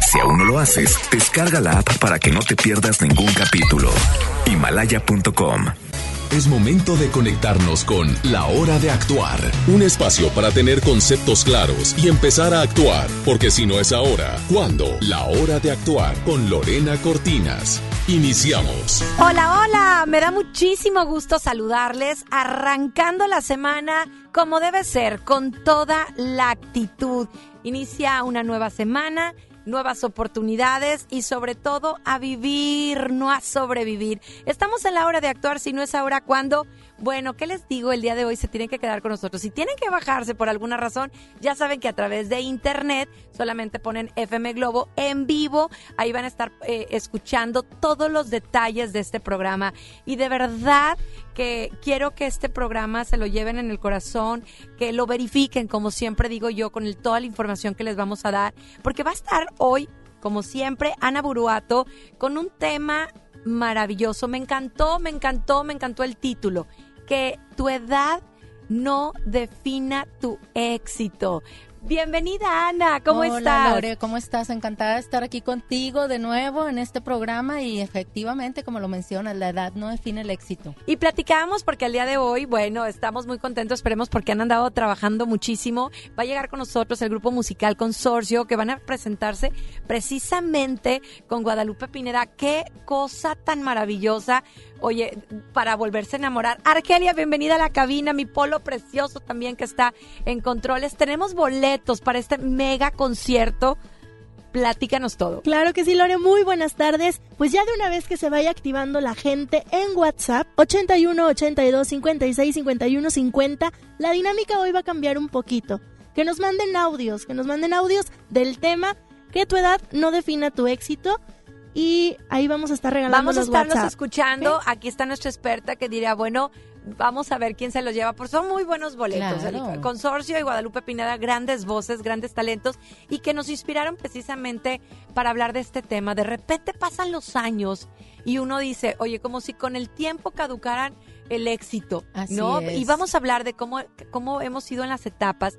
Si aún no lo haces, descarga la app para que no te pierdas ningún capítulo. Himalaya.com Es momento de conectarnos con La Hora de Actuar, un espacio para tener conceptos claros y empezar a actuar, porque si no es ahora, ¿cuándo? La Hora de Actuar con Lorena Cortinas. Iniciamos. Hola, hola, me da muchísimo gusto saludarles, arrancando la semana como debe ser, con toda la actitud. Inicia una nueva semana nuevas oportunidades y sobre todo a vivir, no a sobrevivir. Estamos en la hora de actuar, si no es ahora, ¿cuándo? Bueno, ¿qué les digo? El día de hoy se tienen que quedar con nosotros. Si tienen que bajarse por alguna razón, ya saben que a través de internet solamente ponen FM Globo en vivo. Ahí van a estar eh, escuchando todos los detalles de este programa. Y de verdad que quiero que este programa se lo lleven en el corazón, que lo verifiquen, como siempre digo yo, con toda la información que les vamos a dar. Porque va a estar hoy, como siempre, Ana Buruato con un tema maravilloso. Me encantó, me encantó, me encantó el título que tu edad no defina tu éxito. Bienvenida Ana, ¿cómo Hola, estás? Lore, ¿cómo estás? Encantada de estar aquí contigo de nuevo en este programa y efectivamente, como lo mencionas, la edad no define el éxito. Y platicamos porque el día de hoy, bueno, estamos muy contentos, esperemos porque han andado trabajando muchísimo. Va a llegar con nosotros el grupo musical Consorcio que van a presentarse precisamente con Guadalupe Pineda. Qué cosa tan maravillosa. Oye, para volverse a enamorar. Argelia, bienvenida a la cabina, mi polo precioso también que está en controles. Tenemos boletos para este mega concierto. Platícanos todo. Claro que sí, Lore, muy buenas tardes. Pues ya de una vez que se vaya activando la gente en WhatsApp, 81 82 56 51 50, la dinámica hoy va a cambiar un poquito. Que nos manden audios, que nos manden audios del tema que tu edad no defina tu éxito. Y ahí vamos a estar regalando Vamos a los estarlos WhatsApp. escuchando. Aquí está nuestra experta que diría, bueno, vamos a ver quién se los lleva. Porque son muy buenos boletos. Claro. El Consorcio y Guadalupe Pineda, grandes voces, grandes talentos y que nos inspiraron precisamente para hablar de este tema. De repente pasan los años y uno dice, oye, como si con el tiempo caducaran el éxito, Así ¿no? es. Y vamos a hablar de cómo, cómo hemos ido en las etapas.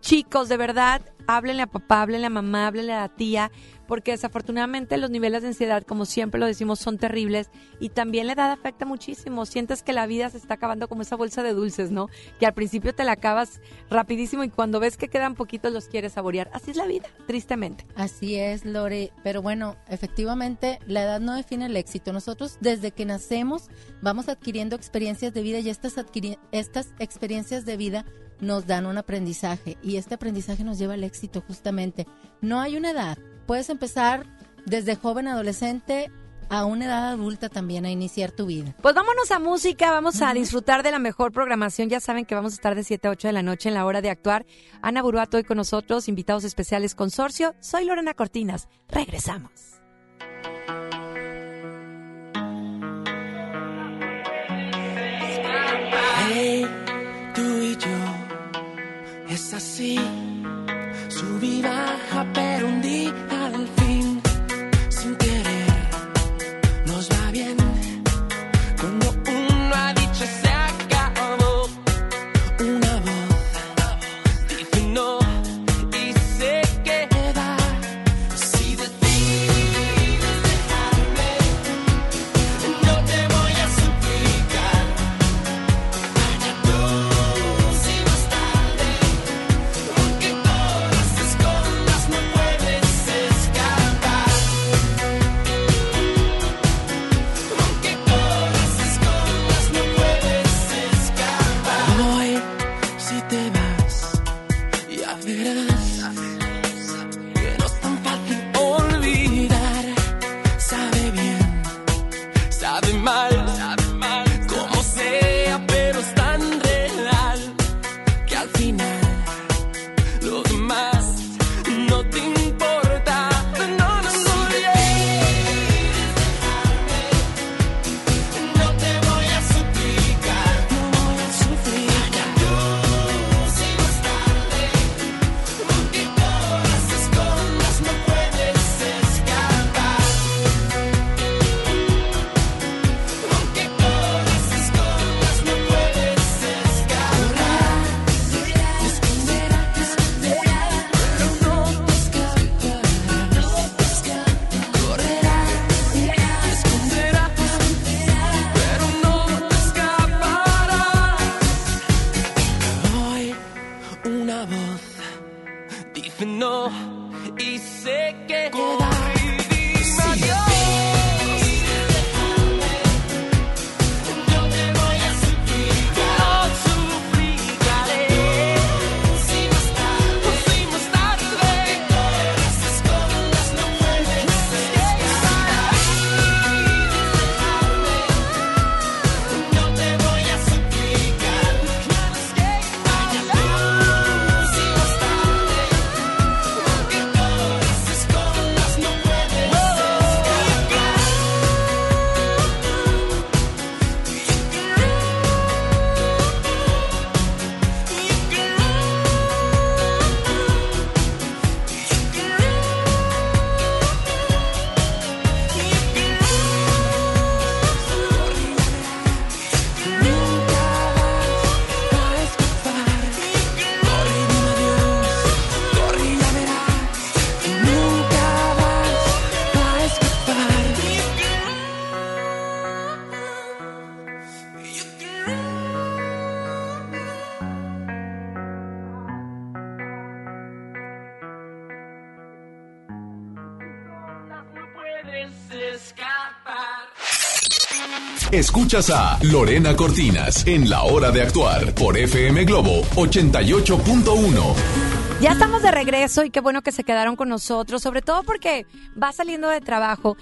Chicos, de verdad, háblenle a papá, háblenle a mamá, háblenle a la tía, porque desafortunadamente los niveles de ansiedad, como siempre lo decimos, son terribles y también la edad afecta muchísimo. Sientes que la vida se está acabando como esa bolsa de dulces, ¿no? Que al principio te la acabas rapidísimo y cuando ves que quedan poquitos los quieres saborear. Así es la vida, tristemente. Así es, Lore. Pero bueno, efectivamente, la edad no define el éxito. Nosotros, desde que nacemos, vamos adquiriendo experiencias de vida y estas, adquiri- estas experiencias de vida nos dan un aprendizaje y este aprendizaje nos lleva al éxito justamente. No hay una edad. Puedes empezar desde joven, adolescente, a una edad adulta también a iniciar tu vida. Pues vámonos a música, vamos a disfrutar de la mejor programación. Ya saben que vamos a estar de 7 a 8 de la noche en la hora de actuar. Ana Buruato hoy con nosotros, invitados especiales Consorcio. Soy Lorena Cortinas. Regresamos. Hey, tú y yo, es así, sub y baja, pero un día dice Lorena Cortinas en La Hora de Actuar por FM Globo 88.1. Ya estamos de regreso y qué bueno que se quedaron con nosotros, sobre todo porque va saliendo de trabajo.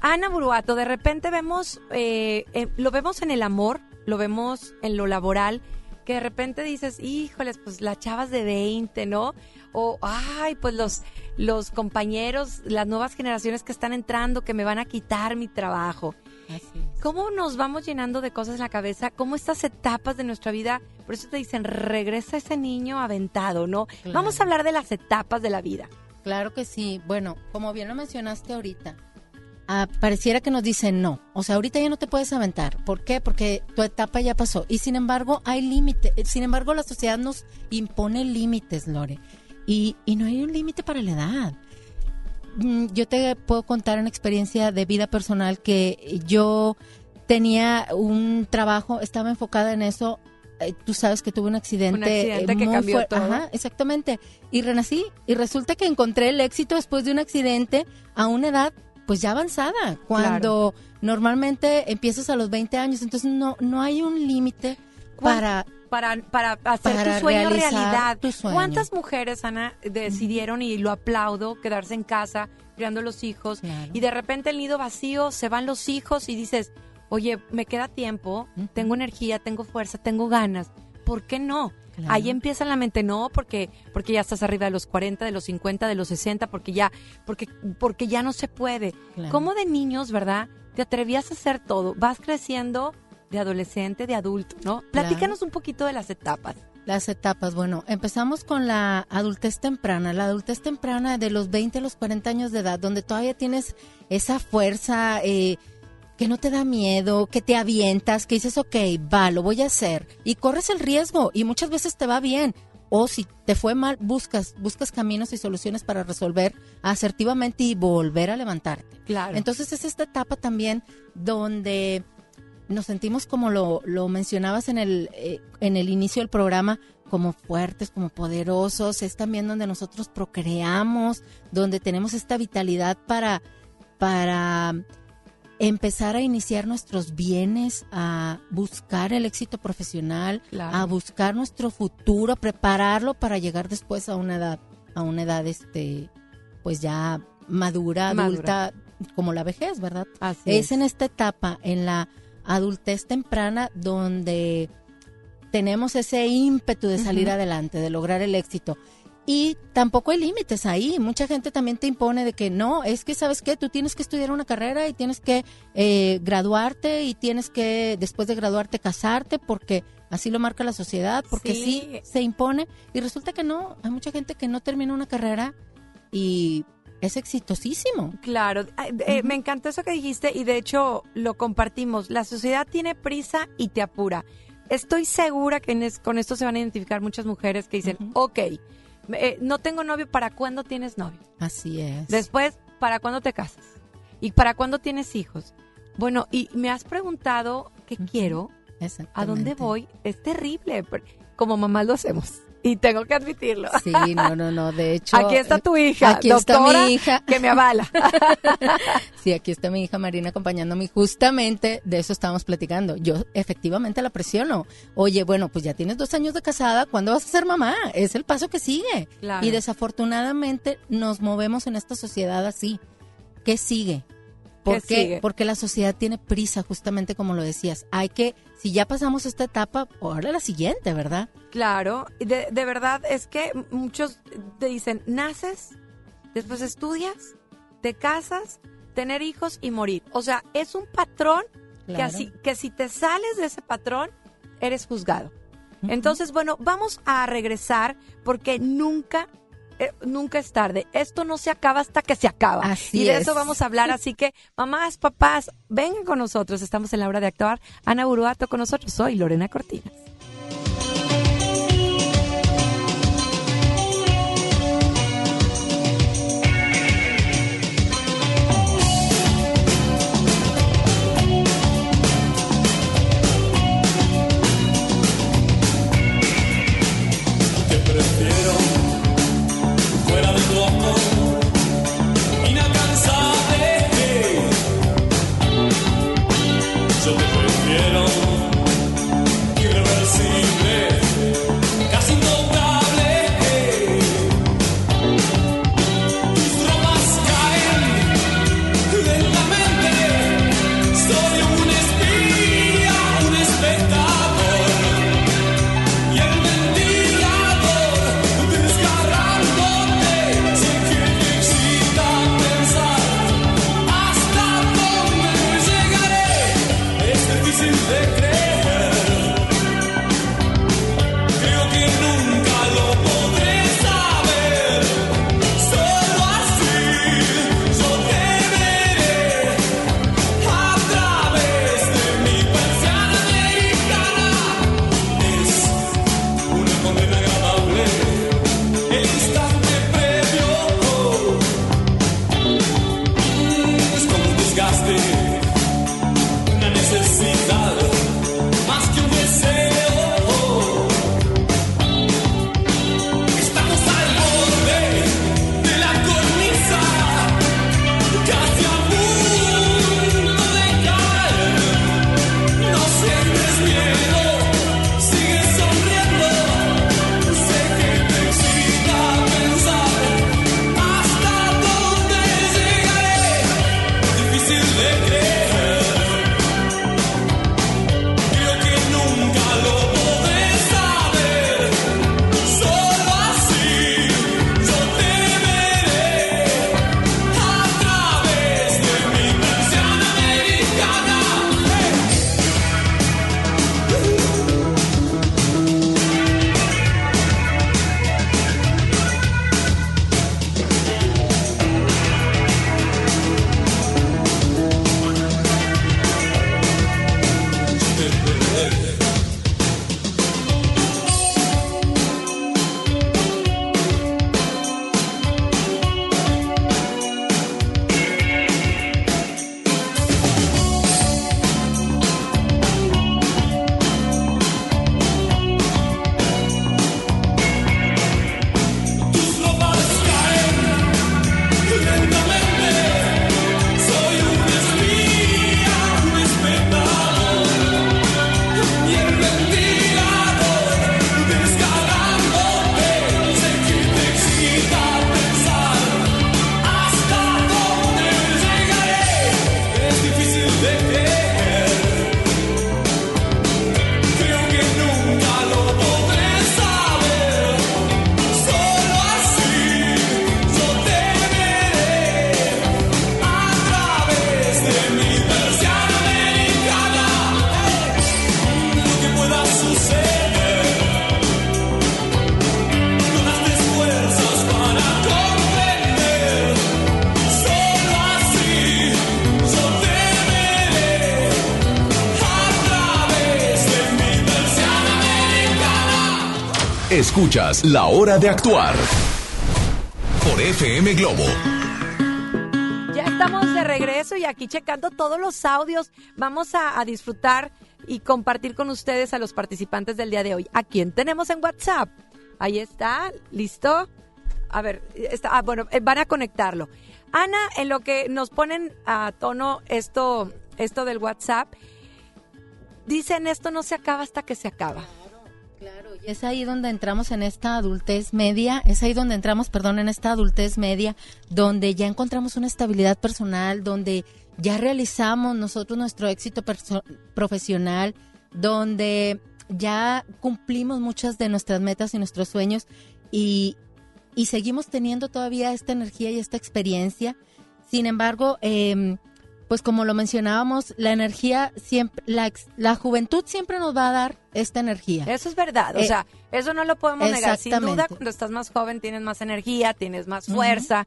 Ana Buruato, de repente vemos, eh, eh, lo vemos en el amor, lo vemos en lo laboral, que de repente dices, híjoles, pues las chavas de 20, ¿no? O, ay, pues los, los compañeros, las nuevas generaciones que están entrando, que me van a quitar mi trabajo. ¿Cómo nos vamos llenando de cosas en la cabeza? ¿Cómo estas etapas de nuestra vida? Por eso te dicen, regresa ese niño aventado, ¿no? Claro. Vamos a hablar de las etapas de la vida. Claro que sí. Bueno, como bien lo mencionaste ahorita, ah, pareciera que nos dicen no. O sea, ahorita ya no te puedes aventar. ¿Por qué? Porque tu etapa ya pasó. Y sin embargo, hay límite. Sin embargo, la sociedad nos impone límites, Lore. Y, y no hay un límite para la edad. Mm, Yo te puedo contar una experiencia de vida personal que yo tenía un trabajo, estaba enfocada en eso. eh, Tú sabes que tuve un accidente, Un accidente eh, que muy cambió todo. Ajá, exactamente. Y renací. Y resulta que encontré el éxito después de un accidente a una edad pues ya avanzada. Cuando normalmente empiezas a los 20 años. Entonces no, no hay un límite ¿Cuán- para... Para, para hacer Para tu sueño realidad. tu sueño. ¿Cuántas mujeres, Ana, decidieron, y lo aplaudo, quedarse en casa, criando los hijos, Claro. y de repente el nido vacío, se van los hijos y dices, oye, me queda tiempo, tengo energía, tengo fuerza, tengo ganas, ¿por qué no? Claro. Ahí empieza la mente, no, porque, porque ya estás arriba de los 40, de los 50, de los 60, porque ya, porque, porque ya no se puede. Claro. ¿Cómo de niños, verdad? Te atrevías a hacer todo, vas creciendo de adolescente, de adulto, ¿no? Platícanos un poquito de las etapas. Las etapas, bueno, empezamos con la adultez temprana, la adultez temprana de los 20 a los 40 años de edad, donde todavía tienes esa fuerza eh, que no te da miedo, que te avientas, que dices, ok, va, lo voy a hacer, y corres el riesgo, y muchas veces te va bien, o si te fue mal, buscas, buscas caminos y soluciones para resolver asertivamente y volver a levantarte. Claro. Entonces es esta etapa también donde nos sentimos como lo, lo mencionabas en el, eh, en el inicio del programa, como fuertes, como poderosos. Es también donde nosotros procreamos, donde tenemos esta vitalidad para, para empezar a iniciar nuestros bienes, a buscar el éxito profesional, Claro. a buscar nuestro futuro, a prepararlo para llegar después a una edad, a una edad este, pues ya madura, Madura. adulta, como la vejez, ¿verdad? Así es en esta etapa, en la adultez temprana, donde tenemos ese ímpetu de salir adelante, de lograr el éxito. Y tampoco hay límites ahí. Mucha gente también te impone de que no, es que sabes qué, tú tienes que estudiar una carrera y tienes que eh, graduarte y tienes que después de graduarte casarte porque así lo marca la sociedad, porque Sí. sí se impone. Y resulta que no, hay mucha gente que no termina una carrera y es exitosísimo. Claro, eh, me encantó eso que dijiste y de hecho lo compartimos. La sociedad tiene prisa y te apura. Estoy segura que es- con esto se van a identificar muchas mujeres que dicen, Ujú. ok, eh, no tengo novio, ¿para cuándo tienes novio? Así es. Después, ¿para cuándo te casas? ¿Y para cuándo tienes hijos? Bueno, y me has preguntado qué quiero, a dónde voy. Es terrible, como mamás lo hacemos. Y tengo que admitirlo. Sí, no, no, no. De hecho. Aquí está tu hija, Aquí está doctora, mi hija. que me avala. Sí, aquí está mi hija Marina acompañándome. y Justamente de eso estábamos platicando. Yo efectivamente la presiono. Oye, bueno, pues ya tienes dos años de casada. ¿Cuándo vas a ser mamá? Es el paso que sigue. Claro. Y desafortunadamente nos movemos en esta sociedad así. ¿Qué sigue? ¿Por ¿Qué qué? sigue? Porque la sociedad tiene prisa, justamente como lo decías. Hay que, si ya pasamos esta etapa, ahora la siguiente, ¿verdad? Claro, de, de verdad es que muchos te dicen, naces, después estudias, te casas, tener hijos y morir. O sea, es un patrón que, así, que si te sales de ese patrón, eres juzgado. Entonces, bueno, vamos a regresar porque nunca, eh, nunca es tarde. Esto no se acaba hasta que se acaba. Así y de es. eso vamos a hablar. Así que, mamás, papás, vengan con nosotros. Estamos en la hora de actuar. Ana Buruato con nosotros. Soy Lorena Cortinas. Es difícil de creer Escuchas La Hora de Actuar por FM Globo. Ya estamos de regreso y aquí checando todos los audios. Vamos a, a disfrutar y compartir con ustedes a los participantes del día de hoy. ¿A quién tenemos en WhatsApp? Ahí está, listo. A ver, está, ah, bueno, eh, van a conectarlo. Ana, en lo que nos ponen a tono esto, esto del WhatsApp, dicen esto no se acaba hasta que se acaba. Es ahí donde entramos en esta adultez media, es ahí donde entramos, perdón, en esta adultez media, donde ya encontramos una estabilidad personal, donde ya realizamos nosotros nuestro éxito profesional, donde ya cumplimos muchas de nuestras metas y nuestros sueños y, y seguimos teniendo todavía esta energía y esta experiencia. Sin embargo, em, pues como lo mencionábamos, la energía siempre, la, la juventud siempre nos va a dar esta energía. Eso es verdad, o Eh, sea, eso no lo podemos negar. Sin duda, cuando estás más joven tienes más energía, tienes más fuerza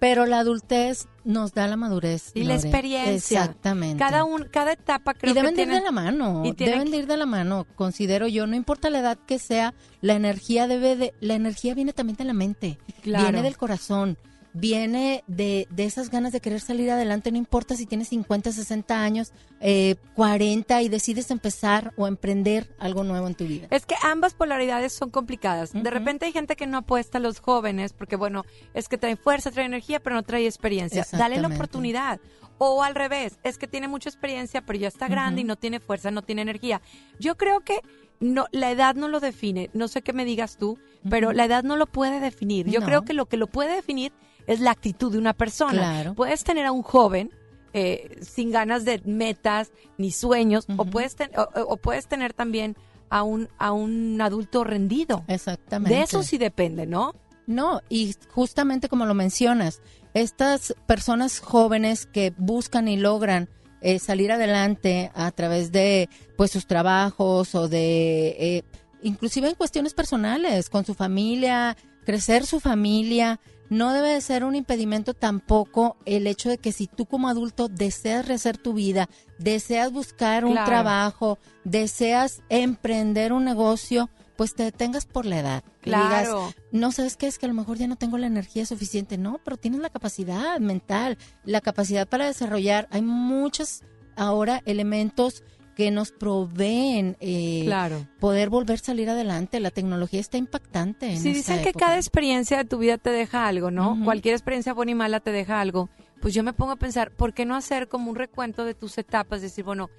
Pero la adultez nos da la madurez. y la experiencia. Exactamente. Cada, un, cada etapa creo y deben que de ir de la mano, y deben que- de ir de la mano, considero yo, no importa la edad que sea, la energía debe de, la energía viene también de la mente, Claro. viene del corazón, viene de, de esas ganas de querer salir adelante, no importa si tienes 50, 60 años, eh, 40 y decides empezar o emprender algo nuevo en tu vida. Es que ambas polaridades son complicadas. De repente hay gente que no apuesta a los jóvenes porque, bueno, es que trae fuerza, trae energía, pero no trae experiencia. Dale la oportunidad. O al revés, es que tiene mucha experiencia, pero ya está grande y no tiene fuerza, no tiene energía. Yo creo que no, la edad no lo define. No sé qué me digas tú, pero la edad no lo puede definir. Yo No. creo que lo que lo puede definir es la actitud de una persona. Claro. Puedes tener a un joven eh, sin ganas de metas ni sueños, o, puedes ten- o, o puedes tener también a un, a un adulto rendido. Exactamente. De eso sí depende, ¿no? No, y justamente como lo mencionas, estas personas jóvenes que buscan y logran eh, salir adelante a través de pues sus trabajos o de eh, inclusive en cuestiones personales con su familia, crecer su familia, no debe de ser un impedimento tampoco el hecho de que si tú como adulto deseas rehacer tu vida, deseas buscar un Claro. trabajo, deseas emprender un negocio, pues te detengas por la edad. Y digas, Claro. no sabes qué es que a lo mejor ya no tengo la energía suficiente, no, pero tienes la capacidad mental, la capacidad para desarrollar. Hay muchos ahora elementos que nos proveen eh, Claro. poder volver a salir adelante. La tecnología está impactante. En Si esta dicen que cada experiencia de tu vida te deja algo, ¿no? Cualquier experiencia buena y mala te deja algo. Pues yo me pongo a pensar, ¿por qué no hacer como un recuento de tus etapas? Decir, bueno,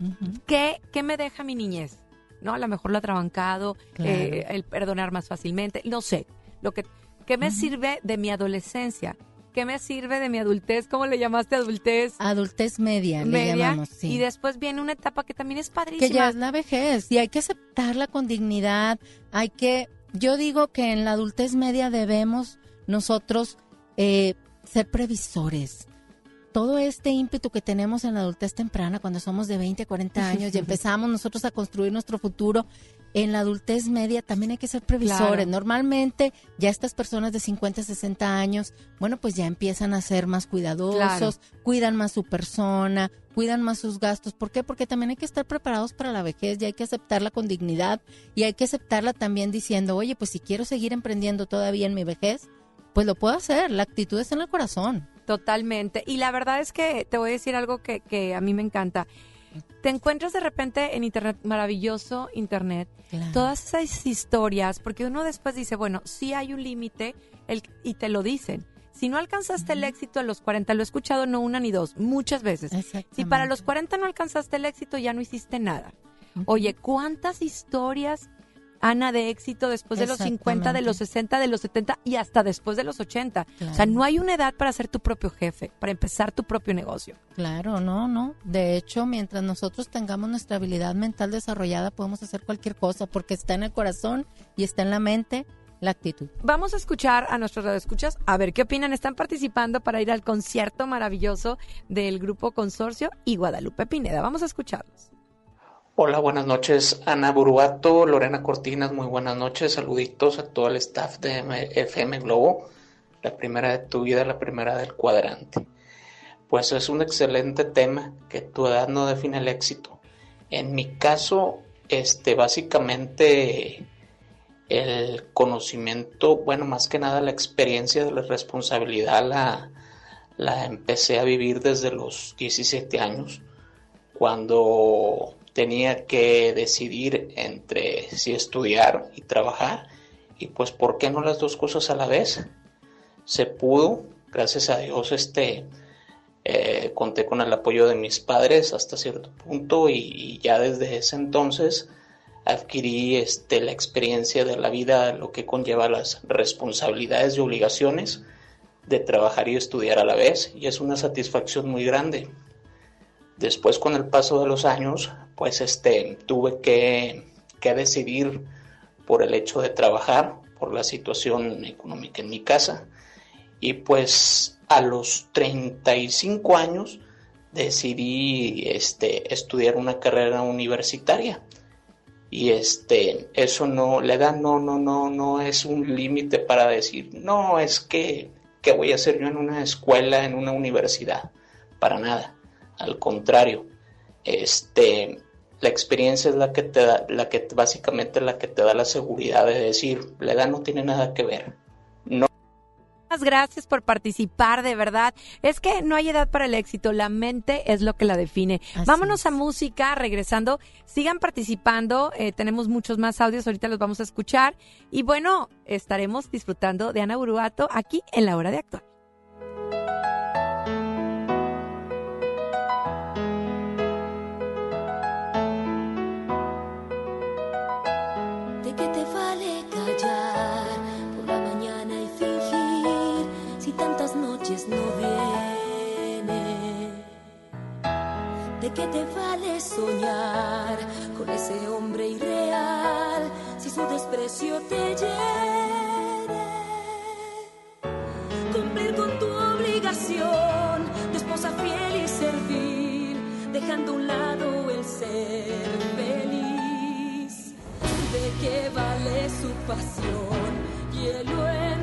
Ujú, ¿qué, qué me deja mi niñez? ¿No? A lo mejor lo atrabancado, Claro. eh, el perdonar más fácilmente, no sé. Lo que, ¿Qué me sirve de mi adolescencia? ¿Qué me sirve de mi adultez? ¿Cómo le llamaste adultez? Adultez media, le llamamos, sí. y después viene una etapa que también es padrísima. que ya es la vejez y hay que aceptarla con dignidad. Hay que, yo digo que en la adultez media debemos nosotros eh, ser previsores. Todo este ímpetu que tenemos en la adultez temprana, cuando somos de 20, 40 años y empezamos nosotros a construir nuestro futuro, en la adultez media también hay que ser previsores. Claro. Normalmente ya estas personas de 50, 60 años, bueno, pues ya empiezan a ser más cuidadosos, cuidan más su persona, cuidan más sus gastos. ¿Por qué? Porque también hay que estar preparados para la vejez y hay que aceptarla con dignidad y hay que aceptarla también diciendo, oye, pues si quiero seguir emprendiendo todavía en mi vejez, pues lo puedo hacer. La actitud está en el corazón. Totalmente. Y la verdad es que te voy a decir algo que, que a mí me encanta. Te encuentras de repente en Internet, maravilloso Internet, Claro. todas esas historias, porque uno después dice, bueno, sí hay un límite el- y te lo dicen. Si no alcanzaste el éxito a los 40, lo he escuchado no una ni dos, muchas veces. Si para los 40 no alcanzaste el éxito, ya no hiciste nada. Oye, ¿cuántas historias, Ana, de éxito después de los 50, de los 60, de los 70 y hasta después de los 80? O sea, no hay una edad para ser tu propio jefe, para empezar tu propio negocio. Claro, no, no. De hecho, mientras nosotros tengamos nuestra habilidad mental desarrollada, podemos hacer cualquier cosa porque está en el corazón y está en la mente la actitud. Vamos a escuchar a nuestros radioescuchas, a ver qué opinan. Están participando para ir al concierto maravilloso del Grupo Consorcio y Guadalupe Pineda. Vamos a escucharlos. Hola, buenas noches, Ana Buruato, Lorena Cortinas, muy buenas noches, saluditos a todo el staff de FM Globo, la primera de tu vida, la primera del cuadrante. Pues es un excelente tema, que tu edad no define el éxito. En mi caso, este, básicamente el conocimiento, bueno, más que nada la experiencia de la responsabilidad la, la empecé a vivir desde los 17 años cuando tenía que decidir entre si estudiar y trabajar y pues ¿por qué no las dos cosas a la vez? Se pudo, gracias a Dios, este, eh, conté con el apoyo de mis padres hasta cierto punto y, y ya desde ese entonces adquirí este, la experiencia de la vida, lo que conlleva las responsabilidades y obligaciones de trabajar y estudiar a la vez y es una satisfacción muy grande. Después con el paso de los años, pues este, tuve que, que decidir por el hecho de trabajar, por la situación económica en mi casa. Y pues a los 35 años decidí este, estudiar una carrera universitaria. Y este eso no la edad no no no no es un límite para decir no es que que voy a hacer yo en una escuela en una universidad para nada. Al contrario este la experiencia es la que te da la que básicamente la que te da la seguridad de decir la edad no tiene nada que ver no Muchas gracias por participar, de verdad. Es que no hay edad para el éxito, la mente es lo que la define. Así Vámonos es. a música, regresando. Sigan participando, eh, tenemos muchos más audios, ahorita los vamos a escuchar. Y bueno, estaremos disfrutando de Ana Uruato aquí en la hora de actuar. Qué te vale soñar con ese hombre irreal si su desprecio te hiere? Cumplir con tu obligación de esposa fiel y servir, dejando a un lado el ser feliz. ¿De qué vale su pasión? Hielo en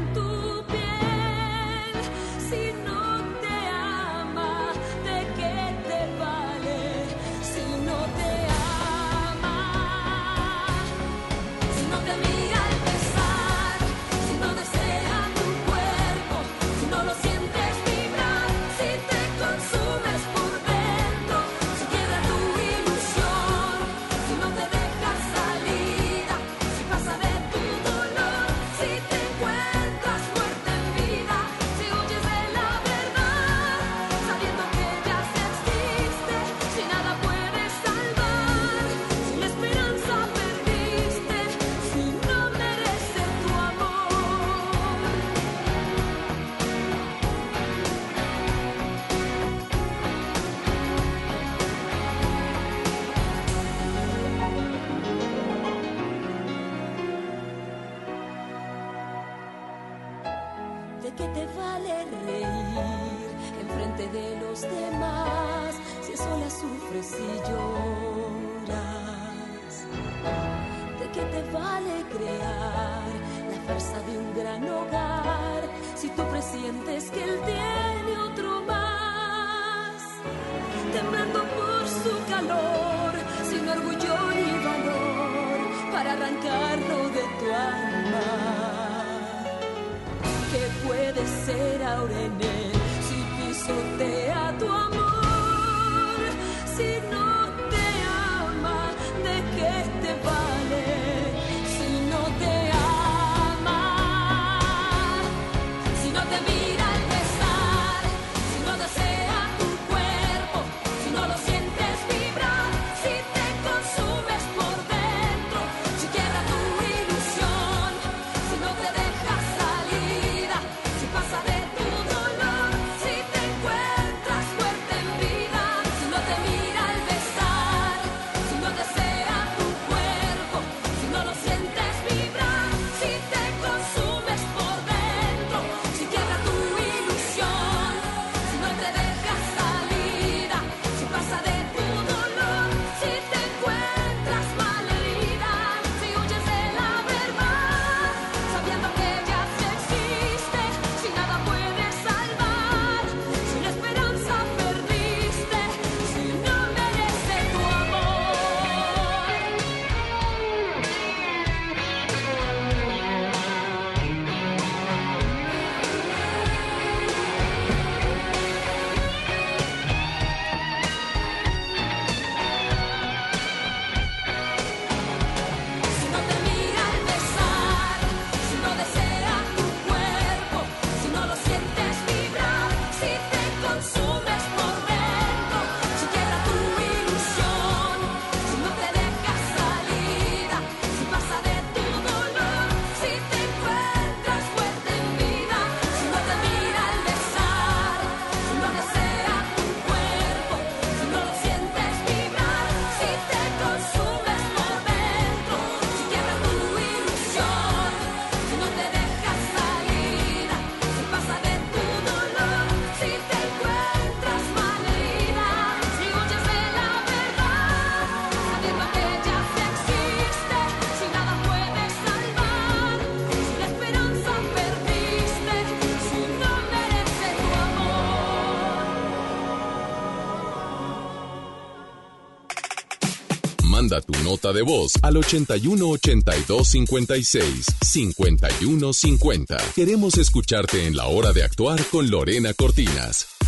Manda tu nota de voz al 81 82 56 51 50. Queremos escucharte en la hora de actuar con Lorena Cortinas.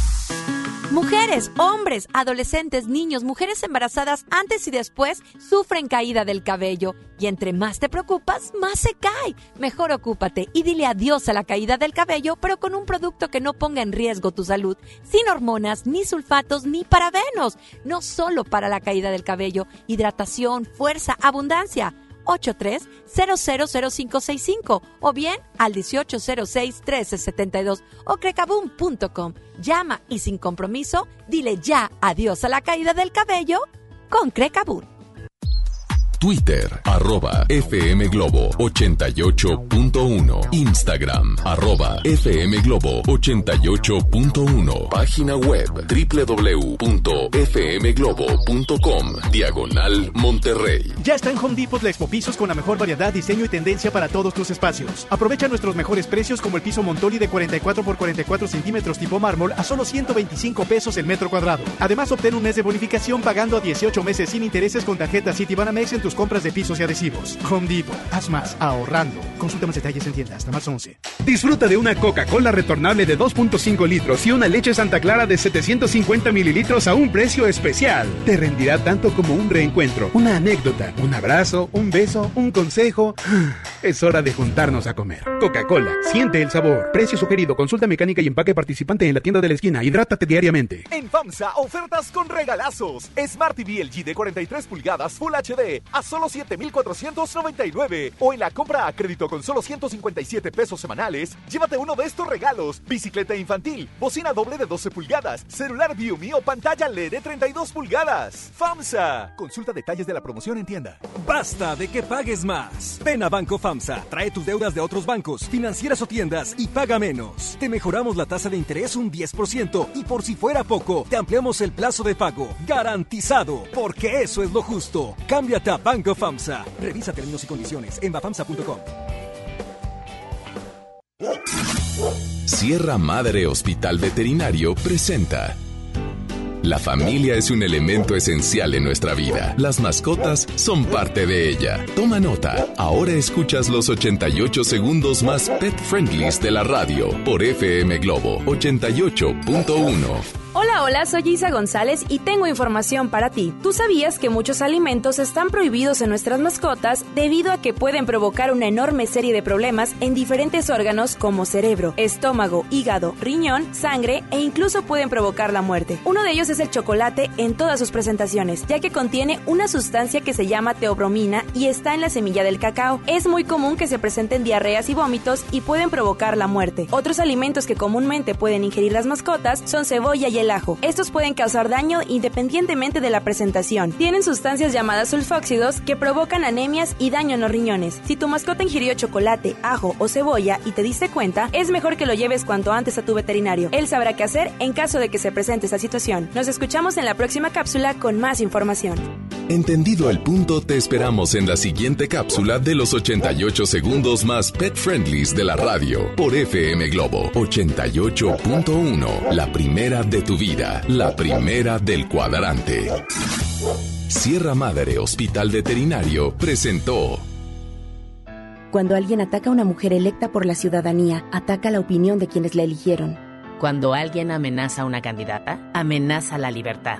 Mujeres, hombres, adolescentes, niños, mujeres embarazadas antes y después sufren caída del cabello. Y entre más te preocupas, más se cae. Mejor ocúpate y dile adiós a la caída del cabello, pero con un producto que no ponga en riesgo tu salud, sin hormonas, ni sulfatos, ni parabenos. No solo para la caída del cabello, hidratación, fuerza, abundancia. 83-000565 o bien al 1806-1372 o crecaboom.com. Llama y sin compromiso, dile ya adiós a la caída del cabello con Crecaboom. Twitter, arroba FM Globo 88.1. Instagram, arroba FM Globo 88.1. Página web www.fmglobo.com. Diagonal Monterrey. Ya está en Home Depot la Expo Pisos con la mejor variedad, diseño y tendencia para todos tus espacios. Aprovecha nuestros mejores precios como el piso Montoli de 44 por 44 centímetros tipo mármol a solo 125 pesos el metro cuadrado. Además, obtén un mes de bonificación pagando a 18 meses sin intereses con tarjeta Citibanamex en tus compras de pisos y adhesivos. Home Depot. Haz más ahorrando. Consulta más detalles en tienda hasta más 11. Disfruta de una Coca-Cola retornable de 2.5 litros y una leche Santa Clara de 750 mililitros a un precio especial. Te rendirá tanto como un reencuentro, una anécdota, un abrazo, un beso, un consejo. Es hora de juntarnos a comer. Coca-Cola, siente el sabor. Precio sugerido, consulta mecánica y empaque participante en la tienda de la esquina. Hidrátate diariamente. En FAMSA, ofertas con regalazos. Smart TV LG de 43 pulgadas Full HD solo 7,499. O en la compra a crédito con solo 157 pesos semanales, llévate uno de estos regalos. Bicicleta infantil, bocina doble de 12 pulgadas, celular Viumi o pantalla LED de 32 pulgadas. FAMSA. Consulta detalles de la promoción en tienda. Basta de que pagues más. Ven a Banco FAMSA, trae tus deudas de otros bancos, financieras o tiendas y paga menos. Te mejoramos la tasa de interés un 10% y por si fuera poco, te ampliamos el plazo de pago. Garantizado, porque eso es lo justo. Cámbiate a Banco FAMSA. Revisa términos y condiciones en bafamsa.com. Sierra Madre Hospital Veterinario presenta. La familia es un elemento esencial en nuestra vida. Las mascotas son parte de ella. Toma nota. Ahora escuchas los 88 segundos más pet friendlies de la radio por FM Globo 88.1. Hola, hola, soy Isa González y tengo información para ti. ¿Tú sabías que muchos alimentos están prohibidos en nuestras mascotas debido a que pueden provocar una enorme serie de problemas en diferentes órganos como cerebro, estómago, hígado, riñón, sangre e incluso pueden provocar la muerte? Uno de ellos es el chocolate en todas sus presentaciones, ya que contiene una sustancia que se llama teobromina y está en la semilla del cacao. Es muy común que se presenten diarreas y vómitos y pueden provocar la muerte. Otros alimentos que comúnmente pueden ingerir las mascotas son cebolla y el Estos pueden causar daño independientemente de la presentación. Tienen sustancias llamadas sulfóxidos que provocan anemias y daño en los riñones. Si tu mascota ingirió chocolate, ajo o cebolla y te diste cuenta, es mejor que lo lleves cuanto antes a tu veterinario. Él sabrá qué hacer en caso de que se presente esta situación. Nos escuchamos en la próxima cápsula con más información. Entendido el punto, te esperamos en la siguiente cápsula de los 88 segundos más pet friendlies de la radio por FM Globo 88.1. La primera de tu vida, la primera del cuadrante. Sierra Madre Hospital Veterinario presentó. Cuando alguien ataca a una mujer electa por la ciudadanía, ataca la opinión de quienes la eligieron. Cuando alguien amenaza a una candidata, amenaza la libertad.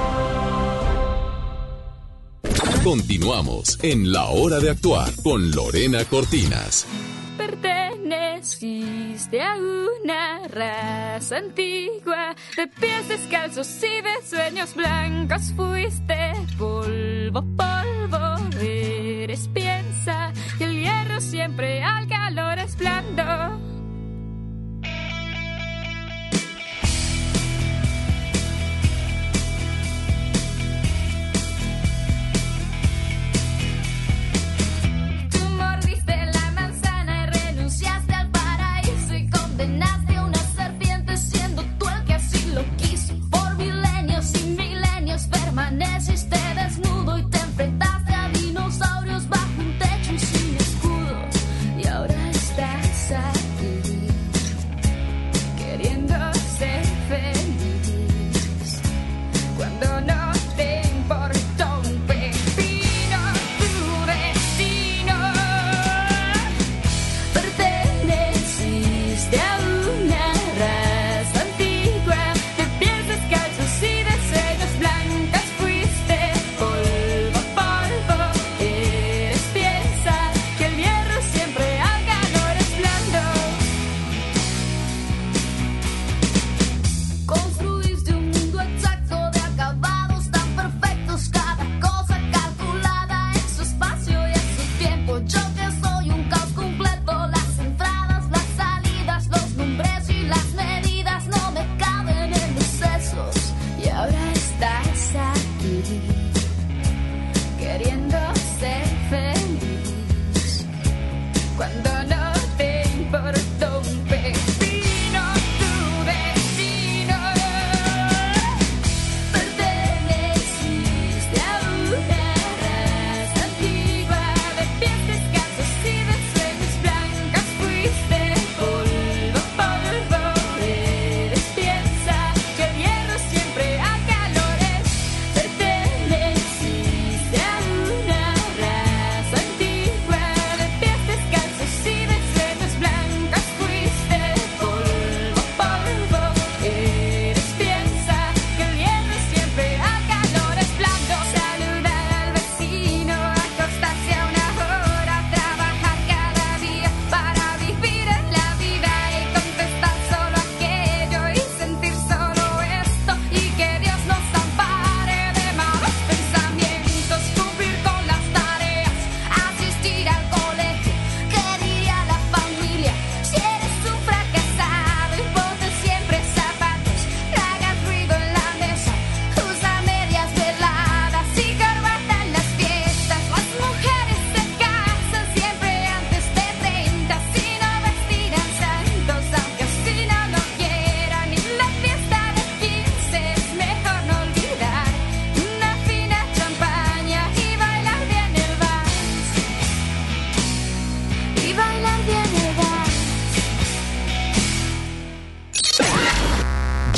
Continuamos en La Hora de Actuar con Lorena Cortinas. Perteneciste a una raza antigua de pies descalzos y de sueños blancos. Fuiste polvo, polvo, eres piensa y el hierro siempre al Amanece usted desnudo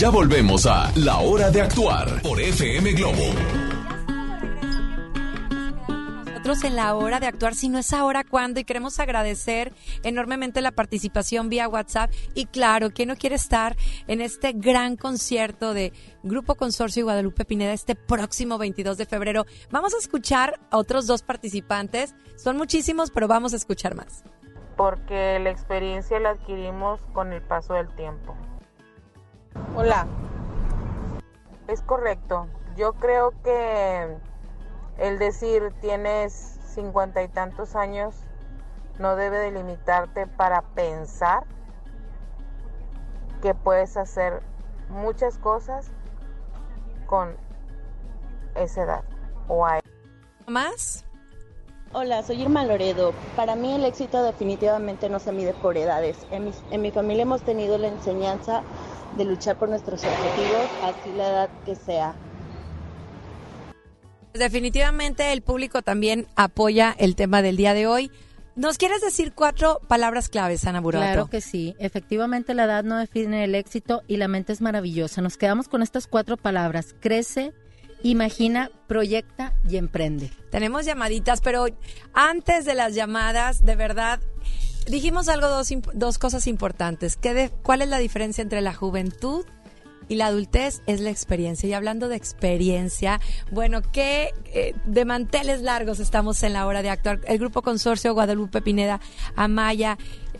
Ya volvemos a La Hora de Actuar por FM Globo. nosotros en la hora de actuar, si no es ahora, ¿cuándo? Y queremos agradecer enormemente la participación vía WhatsApp. Y claro, ¿quién no quiere estar en este gran concierto de Grupo Consorcio y Guadalupe Pineda este próximo 22 de febrero? Vamos a escuchar a otros dos participantes. Son muchísimos, pero vamos a escuchar más. porque la experiencia la adquirimos con el paso del tiempo. Hola, es correcto. Yo creo que el decir tienes cincuenta y tantos años no debe de limitarte para pensar que puedes hacer muchas cosas con esa edad o a ¿Más? Hola, soy Irma Loredo. Para mí el éxito definitivamente no se mide por edades. En mi, en mi familia hemos tenido la enseñanza de luchar por nuestros objetivos, así la edad que sea. Definitivamente el público también apoya el tema del día de hoy. ¿Nos quieres decir cuatro palabras claves, Ana Burato? Claro que sí. Efectivamente, la edad no define el éxito y la mente es maravillosa. Nos quedamos con estas cuatro palabras. Crece, imagina, proyecta y emprende. Tenemos llamaditas, pero antes de las llamadas, de verdad, dijimos algo, dos, dos cosas importantes. ¿Qué de- ¿Cuál es la diferencia entre la juventud y la adultez? Es la experiencia. Y hablando de experiencia, bueno, ¿qué eh, de manteles largos estamos en la hora de actuar? El Grupo Consorcio Guadalupe Pineda, Amaya,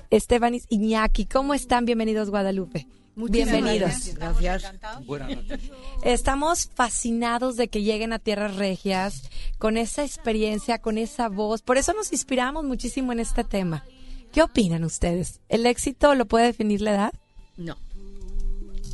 Estebanis Iñaki, ¿cómo están? Bienvenidos, Guadalupe. Bienvenidos. Gracias. Buenas noches. Estamos fascinados de que lleguen a Tierras Regias con esa experiencia, con esa voz. Por eso nos inspiramos muchísimo en este tema. ¿Qué opinan ustedes? ¿El éxito lo puede definir la edad? No.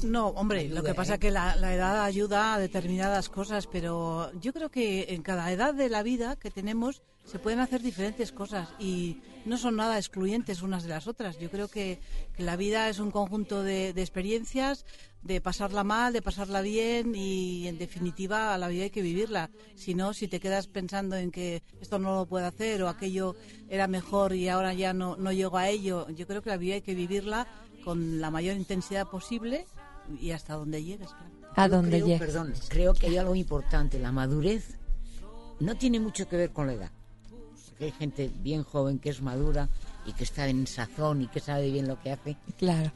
No, hombre, lo que pasa es que la, la edad ayuda a determinadas cosas, pero yo creo que en cada edad de la vida que tenemos se pueden hacer diferentes cosas y no son nada excluyentes unas de las otras. Yo creo que, que la vida es un conjunto de, de experiencias, de pasarla mal, de pasarla bien y en definitiva la vida hay que vivirla. Si no, si te quedas pensando en que esto no lo puedo hacer o aquello era mejor y ahora ya no, no llego a ello, yo creo que la vida hay que vivirla con la mayor intensidad posible y hasta donde llegues. claro. ¿A creo, llegues? Perdón, creo que hay algo importante. La madurez no tiene mucho que ver con la edad. Porque hay gente bien joven que es madura y que está en sazón y que sabe bien lo que hace. Claro.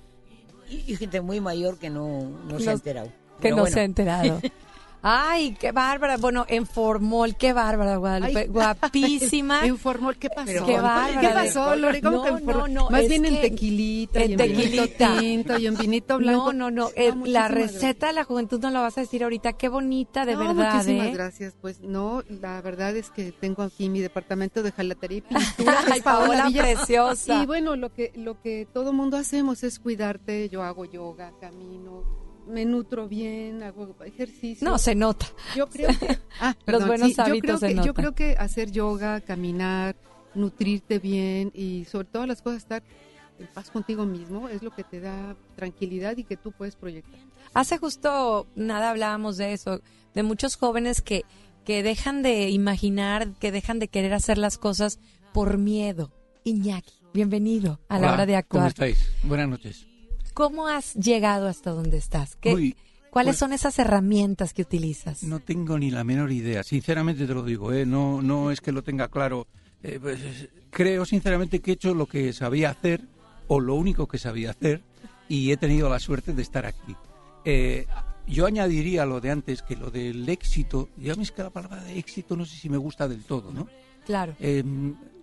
Y, y gente muy mayor que no, no se ha enterado. Que Pero no bueno. se ha enterado. Ay, qué bárbara. Bueno, en Formol, qué bárbara, Guadalupe. Ay. Guapísima. En Formol, ¿qué pasó? Qué bárbara. ¿Qué pasó, Lore? ¿Cómo no, que en no, no, Más bien en tequilita y en en vinito tequilita. tinto y en vinito blanco. No, no, no. No, eh, la receta de la juventud no la vas a decir ahorita. Qué bonita, de verdad. muchísimas ¿eh? gracias. Pues no, la verdad es que tengo aquí mi departamento de jalatería y pintura. Ay, Paola Paola, Villa. preciosa. Y bueno, lo que lo que todo mundo hacemos es cuidarte. Yo hago yoga, camino, me nutro bien, hago ejercicio. No, se nota. Yo creo que ah, Los perdón, buenos sí, yo hábitos creo se que, notan. Yo creo que hacer yoga, caminar, nutrirte bien y sobre todas las cosas estar en paz contigo mismo es lo que te da tranquilidad y que tú puedes proyectar. Hace justo nada hablábamos de eso, de muchos jóvenes que, que dejan de imaginar, que dejan de querer hacer las cosas por miedo. Iñaki, bienvenido a la Hola, hora de ¿Cómo actuar. estáis? Buenas noches. ¿Cómo has llegado hasta donde estás? ¿Qué- Uy, ¿Cuáles pues- son esas herramientas que utilizas? No tengo ni la menor idea, sinceramente te lo digo, ¿eh? no, no es que lo tenga claro. Eh, pues, es- creo sinceramente que he hecho lo que sabía hacer, o lo único que sabía hacer, y he tenido la suerte de estar aquí. Eh, yo añadiría lo de antes, que lo del éxito, ya es que la palabra de éxito no sé si me gusta del todo, ¿no? Claro. Eh,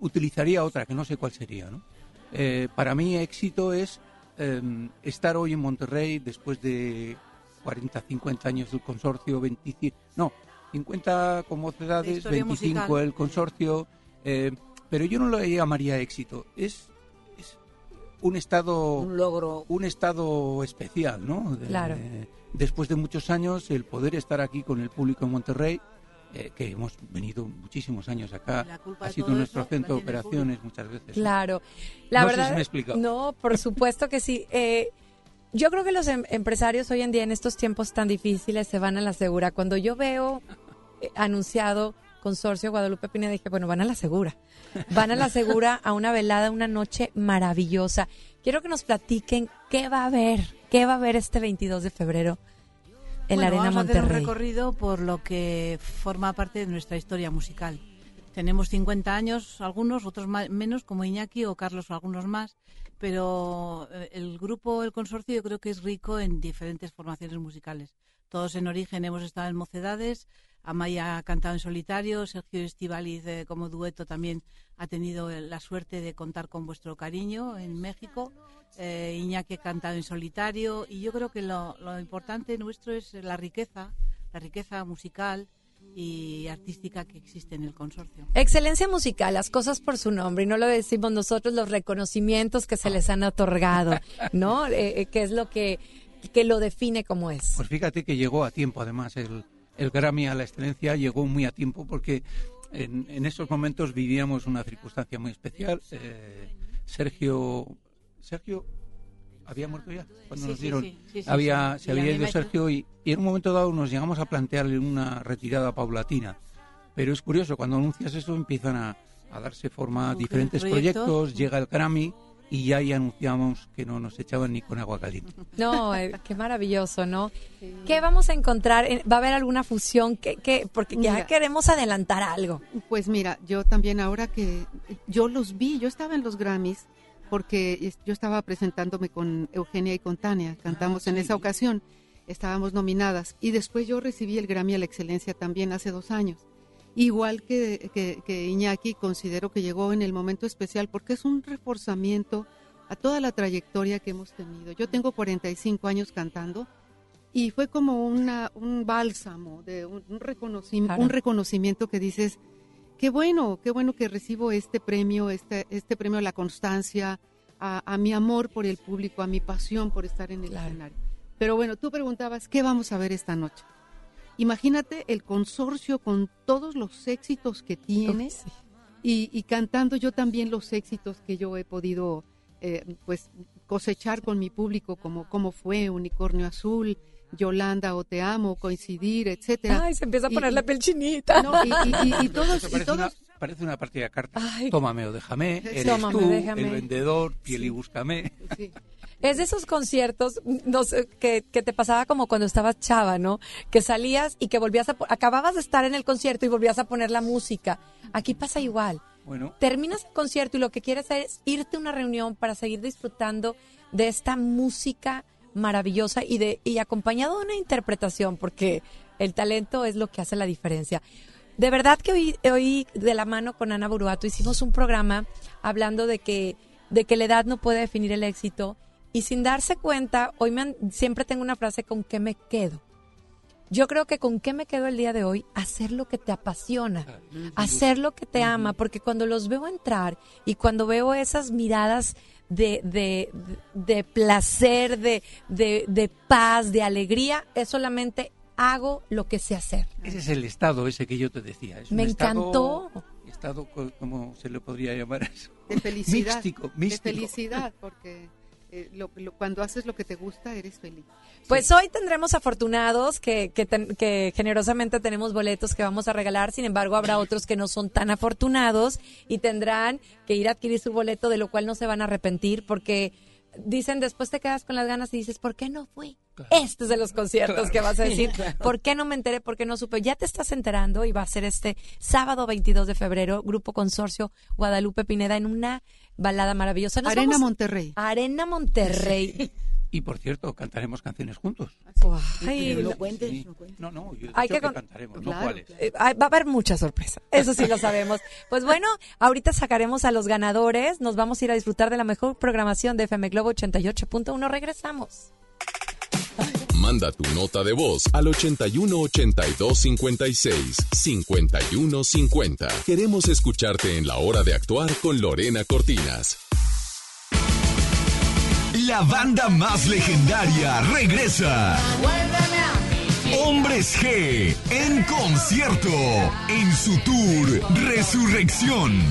utilizaría otra, que no sé cuál sería, ¿no? Eh, para mí éxito es eh, estar hoy en Monterrey después de 40, 50 años del consorcio, 25, no, 50 con De mocedades, historia 25 musical. el consorcio, eh, pero yo no lo llamaría éxito, es, es un estado Un logro. un estado especial, ¿no? De- Claro. después de muchos años, el poder estar aquí con el público en Monterrey, eh, que hemos venido muchísimos años acá, La culpa ha de sido todo nuestro centro de operaciones muchas veces. Claro. La No sé verdad. si me. No, por supuesto que sí. Eh, yo creo que los em- empresarios hoy en día, en estos tiempos tan difíciles, se van a la segura. Cuando yo veo eh, anunciado Consorcio Guadalupe Pineda, dije, bueno, van a la segura. Van a la segura a una velada, una noche maravillosa. Quiero que nos platiquen qué va a haber, qué va a haber este 22 de febrero en la Arena vamos a hacer un recorrido por lo que forma parte de nuestra historia musical. Tenemos 50 años, algunos, otros menos, como Iñaki o Carlos o algunos más, pero eh, el grupo, el consorcio, yo creo que es rico en diferentes formaciones musicales. Todos en origen hemos estado en Mocedades, Amaya ha cantado en solitario, Sergio Estivaliz eh, como dueto también ha tenido eh, la suerte de contar con vuestro cariño en México, eh, Iñaki ha cantado en solitario y yo creo que lo, lo importante nuestro es la riqueza, la riqueza musical y artística que existe en el consorcio. Excelencia musical, las cosas por su nombre, y no lo decimos nosotros, los reconocimientos que se les han otorgado, ¿no? Eh, eh, que es lo que, que lo define como es. Pues fíjate que llegó a tiempo, además, el, el Grammy a la excelencia llegó muy a tiempo porque en, en esos momentos vivíamos una circunstancia muy especial. Eh, Sergio, Sergio había muerto ya cuando Sí, nos dieron, sí, sí, sí, había, sí. se había ido Sergio y, y en un momento dado nos llegamos a plantearle una retirada paulatina. Pero es curioso, cuando anuncias eso empiezan a, a darse forma diferentes proyectos. proyectos, llega el Grammy y ya ahí anunciamos que no nos echaban ni con agua caliente. No, eh, qué maravilloso, ¿no? ¿Qué vamos a encontrar? Eh, ¿Va a haber alguna fusión? ¿Qué, qué? Porque ya Mira. queremos adelantar algo. Pues mira, yo también ahora que yo los vi, yo estaba en los Grammys porque yo estaba presentándome con Eugenia y con Tania, cantamos en esa ocasión, estábamos nominadas y después yo recibí el Grammy a la excelencia también hace dos años. Igual que, que, que Iñaki, considero que llegó en el momento especial porque es un reforzamiento a toda la trayectoria que hemos tenido. Yo tengo 45 años cantando y fue como una, un bálsamo, de un, un reconocimiento, Claro. un reconocimiento que dices, qué bueno, qué bueno que recibo este premio, este, este premio a la constancia, a, a mi amor por el público, a mi pasión por estar en el escenario. Pero bueno, tú preguntabas, ¿qué vamos a ver esta noche? Imagínate el consorcio con todos los éxitos que tiene y, y cantando yo también los éxitos que yo he podido eh, pues cosechar con mi público como, como fue Unicornio Azul, Yolanda o Te Amo, Coincidir, etcétera. Ay, se empieza a poner y- la piel chinita. No, y, y- y- y todos, parece, todos una, parece una partida de cartas. Ay. Tómame o déjame, eres Tómame, tú, déjame. el vendedor, piel y búscame. Es de esos conciertos no sé, que, que te pasaba como cuando estabas chava, ¿no? Que salías y que volvías a... Acababas de estar en el concierto y volvías a poner la música. Aquí pasa igual. Bueno, Terminas el concierto y lo que quieres es irte a una reunión para seguir disfrutando de esta música maravillosa y de y acompañado de una interpretación, porque el talento es lo que hace la diferencia. De verdad que hoy, hoy de la mano con Ana Buruato hicimos un programa hablando de que, de que la edad no puede definir el éxito y sin darse cuenta, hoy me han- siempre tengo una frase con qué me quedo. Yo creo que con qué me quedo el día de hoy, hacer lo que te apasiona, hacer lo que te ama, porque cuando los veo entrar y cuando veo esas miradas de, de, de placer, de, de, de paz, de alegría, es solamente hago lo que sé hacer. ese es el estado ese que yo te decía. Es un Me estado- encantó. Estado, co- ¿cómo se le podría llamar eso? de felicidad. Místico, místico. De felicidad, porque eh, lo- lo- cuando haces lo que te gusta, eres feliz. Pues hoy tendremos afortunados que, que, ten- que generosamente tenemos boletos que vamos a regalar, sin embargo habrá otros que no son tan afortunados y tendrán que ir a adquirir su boleto, de lo cual no se van a arrepentir porque dicen después te quedas con las ganas y dices, ¿por qué no fui? Este es de los conciertos Claro. que vas a Sí, decir, claro. ¿por qué no me enteré? ¿Por qué no supe? Ya te estás enterando y va a ser este sábado 22 de febrero, Grupo Consorcio Guadalupe Pineda en una balada maravillosa. Nos Arena vamos- Monterrey. Arena Monterrey. Y por cierto, cantaremos canciones juntos. Ay, Sí, no. sí. No, no, yo he Hay dicho que que, con- cantaremos, no cuáles. Eh, ay, va a haber mucha sorpresa, eso sí lo sabemos. Pues bueno, ahorita sacaremos a los ganadores, nos vamos a ir a disfrutar de la mejor programación de FM Globo 88.1, regresamos. Manda tu nota de voz al 81 82 56 51 50. Queremos escucharte en la hora de actuar con Lorena Cortinas. La banda más legendaria regresa. Hombres G en concierto en su tour Resurrección.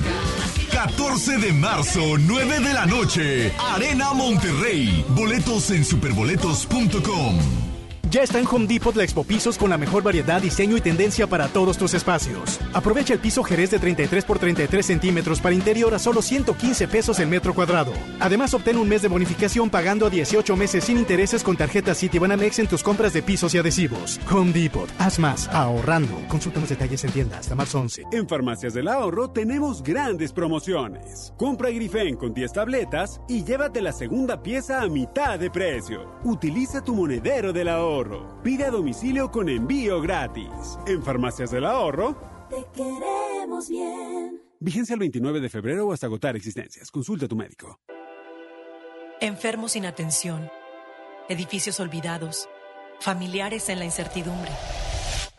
14 de marzo, 9 de la noche, Arena Monterrey. Boletos en superboletos.com. Ya está en Home Depot la Expo Pisos con la mejor variedad, diseño y tendencia para todos tus espacios. Aprovecha el piso Jerez de 33 por 33 centímetros para interior a solo 115 pesos el metro cuadrado. Además, obtén un mes de bonificación pagando a 18 meses sin intereses con tarjeta Citibanamex en tus compras de pisos y adhesivos. Home Depot, haz más ahorrando. Consulta más detalles en tienda hasta marzo 11. En Farmacias del Ahorro tenemos grandes promociones. Compra Grifen con 10 tabletas y llévate la segunda pieza a mitad de precio. Utiliza tu monedero del ahorro. Pide a domicilio con envío gratis. En Farmacias del Ahorro, Te queremos bien. vigencia el 29 de febrero o hasta agotar existencias. Consulta a tu médico. Enfermos sin atención, edificios olvidados, familiares en la incertidumbre.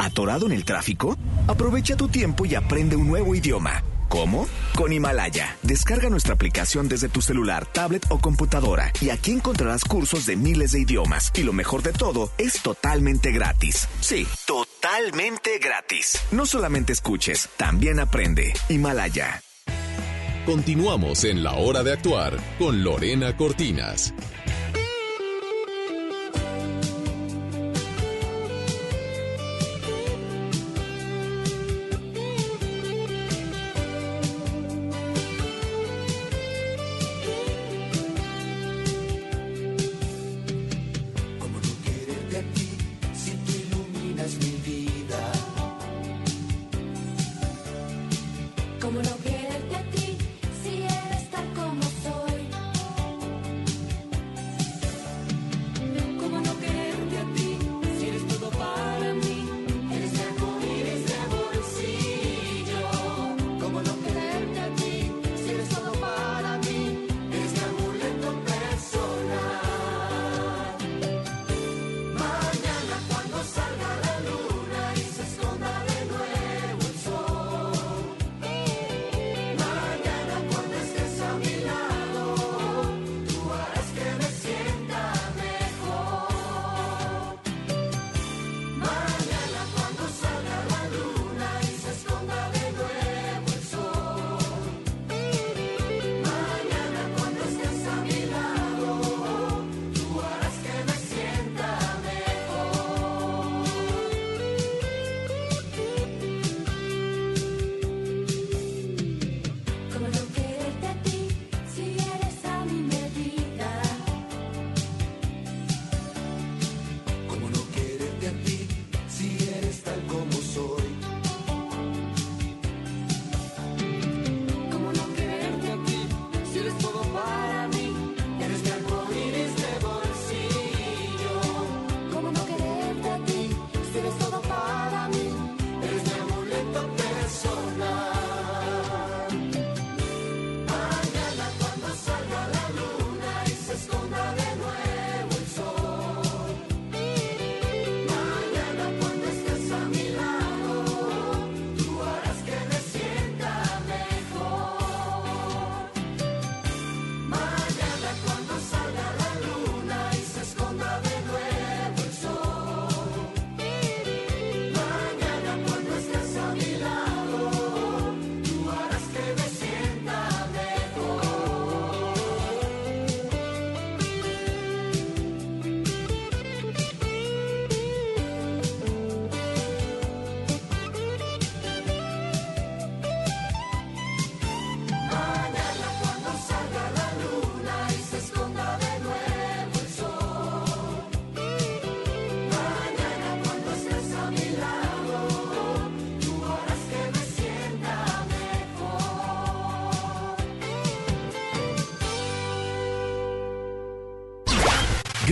¿Atorado en el tráfico? Aprovecha tu tiempo y aprende un nuevo idioma. ¿Cómo? Con Himalaya. Descarga nuestra aplicación desde tu celular, tablet o computadora y aquí encontrarás cursos de miles de idiomas. Y lo mejor de todo, es totalmente gratis. Sí, totalmente gratis. No solamente escuches, también aprende. Himalaya. Continuamos en la hora de actuar con Lorena Cortinas.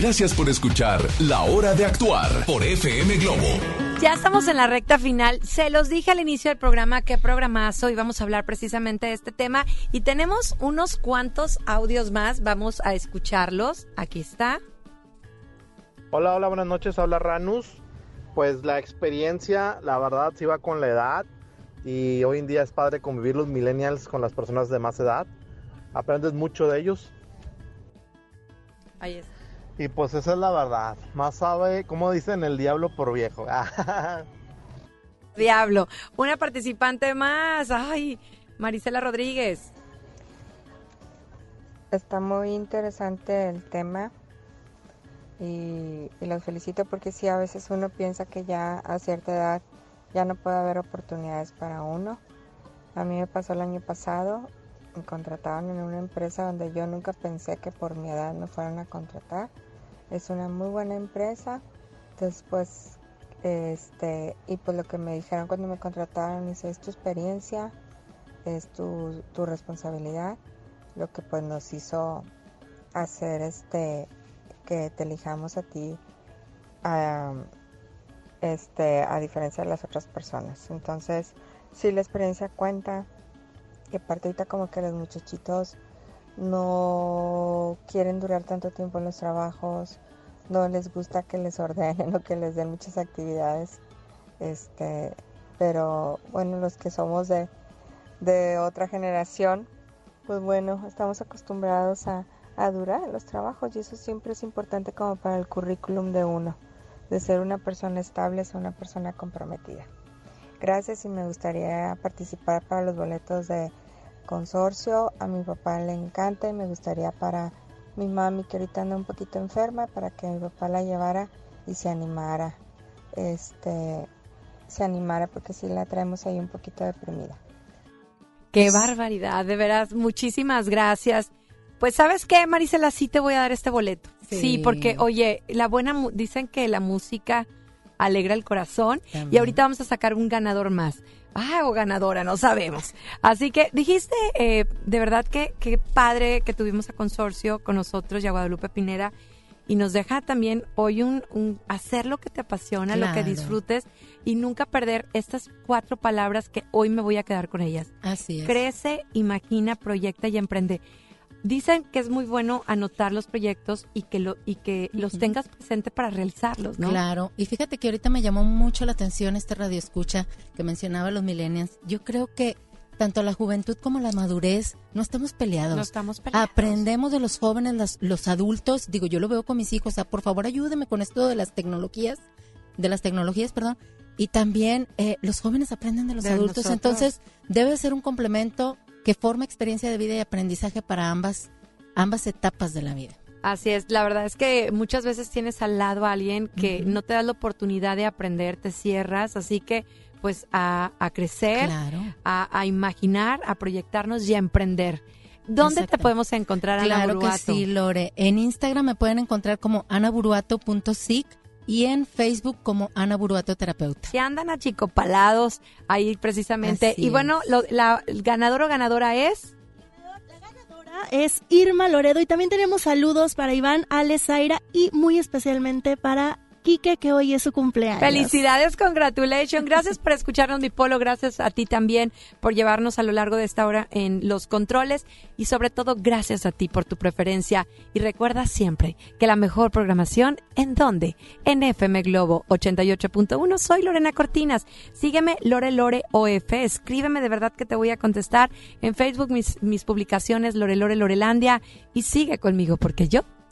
Gracias por escuchar La Hora de Actuar por FM Globo. Ya estamos en la recta final. Se los dije al inicio del programa qué programazo y vamos a hablar precisamente de este tema. Y tenemos unos cuantos audios más. Vamos a escucharlos. Aquí está. Hola, hola, buenas noches. Habla Ranus. Pues la experiencia, la verdad, sí va con la edad. Y hoy en día es padre convivir los millennials con las personas de más edad. Aprendes mucho de ellos. Ahí está. Y pues esa es la verdad. Más sabe, como dicen, el diablo por viejo. Diablo. Una participante más. Ay, Marisela Rodríguez. Está muy interesante el tema y, y los felicito porque sí, a veces uno piensa que ya a cierta edad ya no puede haber oportunidades para uno. A mí me pasó el año pasado, me contrataron en una empresa donde yo nunca pensé que por mi edad me fueran a contratar. Es una muy buena empresa. Después, este, y pues lo que me dijeron cuando me contrataron, dice, es tu experiencia, es tu, tu responsabilidad, lo que pues nos hizo hacer este, que te elijamos a ti, a, este, a diferencia de las otras personas. Entonces, sí la experiencia cuenta, y aparte ahorita como que los muchachitos no quieren durar tanto tiempo en los trabajos, no les gusta que les ordenen o que les den muchas actividades. Este, pero bueno, los que somos de, de otra generación, pues bueno, estamos acostumbrados a, a durar los trabajos y eso siempre es importante como para el currículum de uno, de ser una persona estable, ser una persona comprometida. Gracias y me gustaría participar para los boletos de consorcio. A mi papá le encanta y me gustaría para mi mami que ahorita anda un poquito enferma para que mi papá la llevara y se animara. Este se animara porque sí la traemos ahí un poquito deprimida. Qué barbaridad, de veras. Muchísimas gracias. Pues sabes qué, Marisela, sí te voy a dar este boleto. Sí, Sí. porque oye, la buena mu- dicen que la música alegra el corazón y ahorita vamos a sacar un ganador más. Ah, o ganadora, no sabemos. Así que dijiste, eh, de verdad que qué padre que tuvimos a Consorcio con nosotros y a Guadalupe Pineda y nos deja también hoy un, un hacer lo que te apasiona, lo que Claro. disfrutes y nunca perder estas cuatro palabras que hoy me voy a quedar con ellas. Así es. Crece, imagina, proyecta y emprende. Dicen que es muy bueno anotar los proyectos y que lo y que los tengas presente para realizarlos, ¿no? Claro, y fíjate que ahorita me llamó mucho la atención este radio escucha que mencionaba los millennials. Yo creo que tanto la juventud como la madurez no estamos peleados. No estamos peleados. Aprendemos de los jóvenes, los, los adultos. Digo, yo lo veo con mis hijos. O sea, por favor, ayúdeme con esto de las tecnologías, de las tecnologías, perdón. Y también eh, los jóvenes aprenden de los De adultos. nosotros. Entonces, debe ser un complemento que forma experiencia de vida y aprendizaje para ambas, ambas etapas de la vida. Así es, la verdad es que muchas veces tienes al lado a alguien que no te da la oportunidad de aprender, te cierras, así que pues a, a crecer, Claro. a, a imaginar, a proyectarnos y a emprender. ¿Dónde Exacto. te podemos encontrar, Ana Claro que Buruato? sí, Lore. En Instagram me pueden encontrar como anaburuato.sic y en Facebook como Ana Buruato Terapeuta. Si andan achicopalados ahí precisamente. Así y bueno, lo- la el ganador o ganadora es... es Irma Loredo y también tenemos saludos para Iván, Ale, Zaira y muy especialmente para Que hoy es su cumpleaños. Felicidades, congratulations. Gracias por escucharnos, mi polo. Gracias a ti también por llevarnos a lo largo de esta hora en los controles. Y sobre todo, gracias a ti por tu preferencia. Y recuerda siempre que la mejor programación, ¿en dónde? En FM Globo 88.1. Soy Lorena Cortinas. Sígueme, Lore Lore OF. Escríbeme, de verdad que te voy a contestar. En Facebook, mis, mis publicaciones, Lore Lore Lorelandia. Y sigue conmigo porque yo